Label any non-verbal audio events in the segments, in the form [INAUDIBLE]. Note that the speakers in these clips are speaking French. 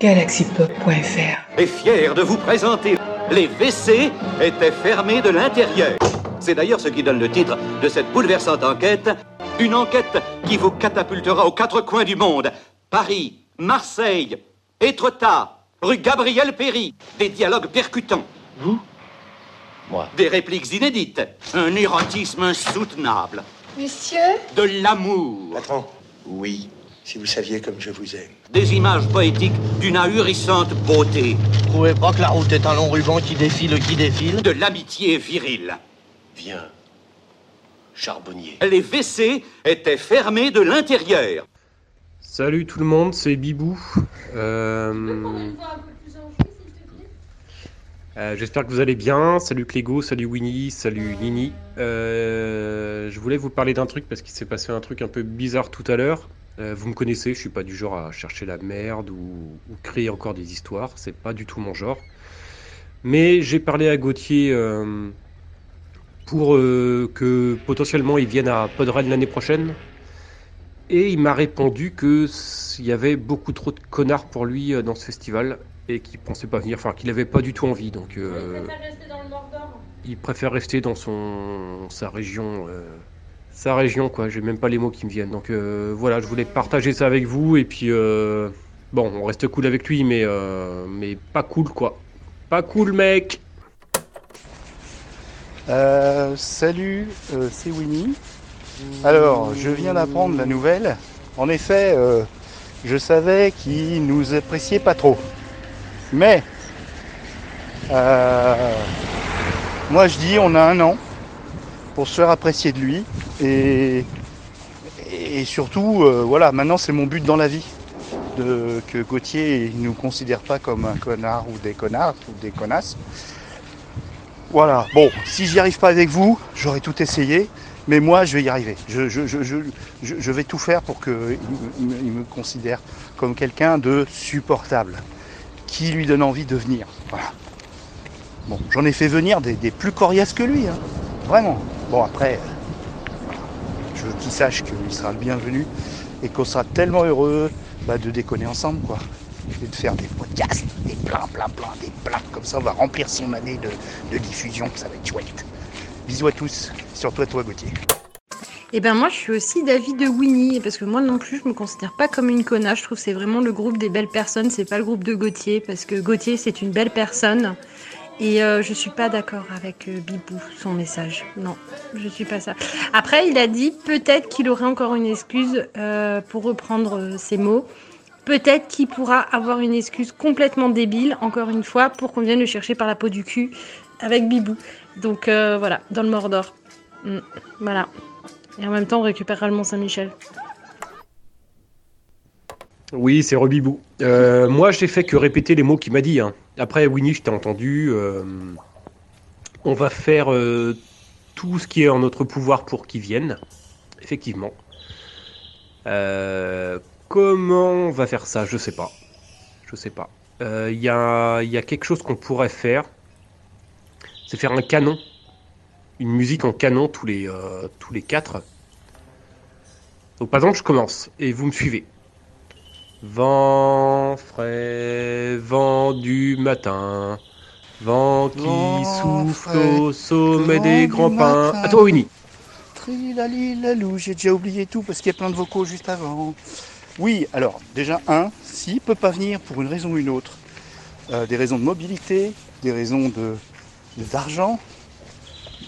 galaxypop.fr est fier de vous présenter les WC étaient fermés de l'intérieur. C'est d'ailleurs ce qui donne le titre de cette bouleversante enquête. Une enquête qui vous catapultera aux quatre coins du monde. Paris, Marseille, Étretat, rue Gabriel Péry. Des dialogues percutants. Vous? Moi. Des répliques inédites. Un érotisme insoutenable. Monsieur? De l'amour. Patron Oui, si vous saviez comme je vous aime. Des images poétiques d'une ahurissante beauté. Vous trouvez pas que la route est un long ruban qui défile, qui défile De l'amitié virile. Viens, charbonnier. Les WC étaient fermés de l'intérieur. Salut tout le monde, c'est Bibou. Euh, euh, J'espère que vous allez bien. Salut Clégo, salut Winnie, salut Nini. Euh, je voulais vous parler d'un truc parce qu'il s'est passé un truc un peu bizarre tout à l'heure. Euh, vous me connaissez, je suis pas du genre à chercher la merde ou, ou créer encore des histoires. C'est pas du tout mon genre. Mais j'ai parlé à Gauthier euh, pour euh, que potentiellement il vienne à Podren l'année prochaine. Et il m'a répondu que s- il y avait beaucoup trop de connards pour lui dans ce festival et qu'il pensait pas venir, enfin qu'il avait pas du tout envie. Donc euh, il préfère rester dans son sa région, sa région quoi. J'ai même pas les mots qui me viennent. Donc euh, voilà, je voulais partager ça avec vous et puis euh, bon, on reste cool avec lui, mais euh, mais pas cool quoi. Pas cool mec. Salut, c'est Winnie. Alors, je viens d'apprendre la nouvelle. En effet, je savais qu'il nous appréciait pas trop. Mais, moi je dis, on a un an pour se faire apprécier de lui. Et, surtout, euh, voilà, maintenant c'est mon but dans la vie. Que Gauthier ne nous considère pas comme un connard ou des connards ou des connasses. Voilà, bon, si j'y arrive pas avec vous, j'aurais tout essayé, mais moi je vais y arriver. Je, vais tout faire pour qu'il me, considère comme quelqu'un de supportable, qui lui donne envie de venir. Voilà. Bon, j'en ai fait venir des, des plus coriaces que lui, hein. vraiment. Bon, après, je veux qu'il sache qu'il sera le bienvenu et qu'on sera tellement heureux bah, de déconner ensemble, quoi. Et de faire des podcasts, des plein, plein, plein, des plein. Comme ça, on va remplir son année de, de diffusion, ça va être chouette. Bisous à tous, surtout à toi Gauthier. Eh ben moi je suis aussi d'avis de Winnie parce que moi non plus je me considère pas comme une connasse. Je trouve que c'est vraiment le groupe des belles personnes, c'est pas le groupe de Gauthier parce que Gauthier c'est une belle personne et euh, je suis pas d'accord avec euh, Bibou son message. Non, je suis pas ça. Après il a dit peut-être qu'il aurait encore une excuse euh, pour reprendre euh, ses mots. Peut-être qu'il pourra avoir une excuse complètement débile, encore une fois, pour qu'on vienne le chercher par la peau du cul avec Bibou. Donc voilà, dans le Mordor. Mm, voilà. Et en même temps, on récupérera le Mont-Saint-Michel. Oui, c'est Rebibou. Moi, j'ai fait que répéter les mots qu'il m'a dit. hein. Après, Winnie, je t'ai entendu. euh, on va faire euh, tout ce qui est en notre pouvoir pour qu'il vienne. Effectivement. Euh, comment on va faire ça? Je sais pas. Je sais pas. Il y, y a quelque chose qu'on pourrait faire. C'est faire un canon. Une musique en canon tous les, tous les quatre. Donc, par exemple, je commence et vous me suivez. Vent frais, vent du matin, vent qui Vent souffle frais, au sommet des grands pins. À toi, Winnie. Trilalilalou, j'ai déjà oublié tout parce qu'il y a plein de vocaux juste avant. Oui, alors déjà un, s'il peut pas venir pour une raison ou une autre, euh, des raisons de mobilité, des raisons de d'argent,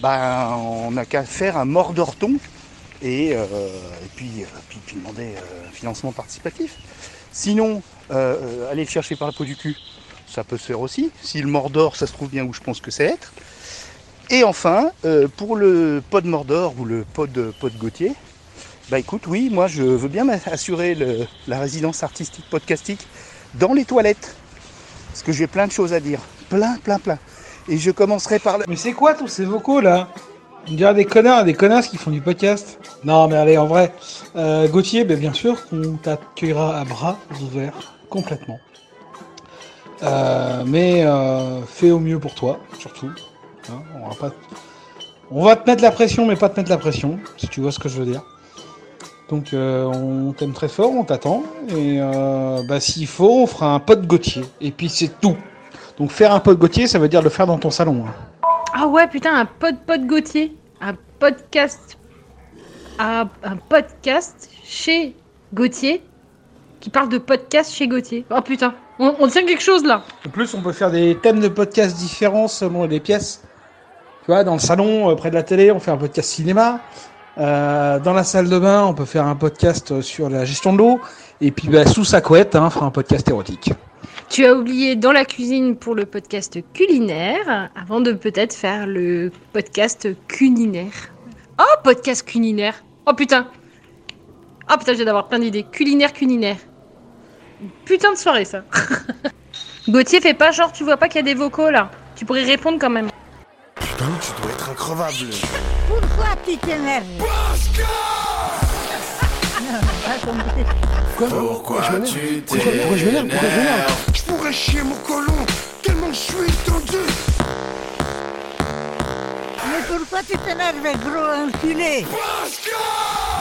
ben on n'a qu'à faire un mordorton et, euh, et puis, euh, puis, puis demander euh, un financement participatif. Sinon, euh, euh, aller le chercher par la peau du cul, ça peut se faire aussi. Si le Mordor, ça se trouve bien où je pense que c'est être. Et enfin, euh, pour le pod Mordor ou le pod, pod Gauthier, bah écoute, oui, moi je veux bien m'assurer le- la résidence artistique podcastique dans les toilettes. Parce que j'ai plein de choses à dire. Plein, plein, plein. Et je commencerai par la... Mais c'est quoi tous ces vocaux là? On dirait des connards des connasses qui font du podcast. Non mais allez, en vrai. Euh, Gauthier, ben, bien sûr qu'on t'accueillera à bras ouverts, complètement. Euh, mais euh, fais au mieux pour toi, surtout. Hein, on, va pas... on va te mettre la pression, mais pas te mettre la pression, si tu vois ce que je veux dire. Donc on t'aime très fort, on t'attend. Et bah, s'il faut, on fera un pote Gauthier. Et puis c'est tout. Donc faire un pote Gauthier, ça veut dire le faire dans ton salon. hein. Ah ouais, putain, un pod pod Gauthier. Un podcast. Un, un podcast chez Gauthier. Qui parle de podcast chez Gauthier. Oh putain, on, on tient quelque chose là. En plus, on peut faire des thèmes de podcast différents selon les pièces. Tu vois, dans le salon, euh, près de la télé, on fait un podcast cinéma. Euh, dans la salle de bain, on peut faire un podcast euh, sur la gestion de l'eau. Et puis, bah, sous sa couette, hein, on fera un podcast érotique. Tu as oublié dans la cuisine pour le podcast culinaire, avant de peut-être faire le podcast culinaire. Oh, podcast culinaire Oh putain Oh putain, j'ai d'avoir plein d'idées. Culinaire, culinaire. Putain de soirée, ça. [LAUGHS] Gauthier, fais pas genre, tu vois pas qu'il y a des vocaux là. Tu pourrais répondre quand même. Putain, tu dois être increvable. Pourquoi tu t'énerves Pourquoi tu t'énerves Pourquoi je m'énerve Pourquoi je m'énerve Je pourrais chier mon colon tellement je suis tendu. Mais pourquoi tu t'énerves, gros enculé Pascal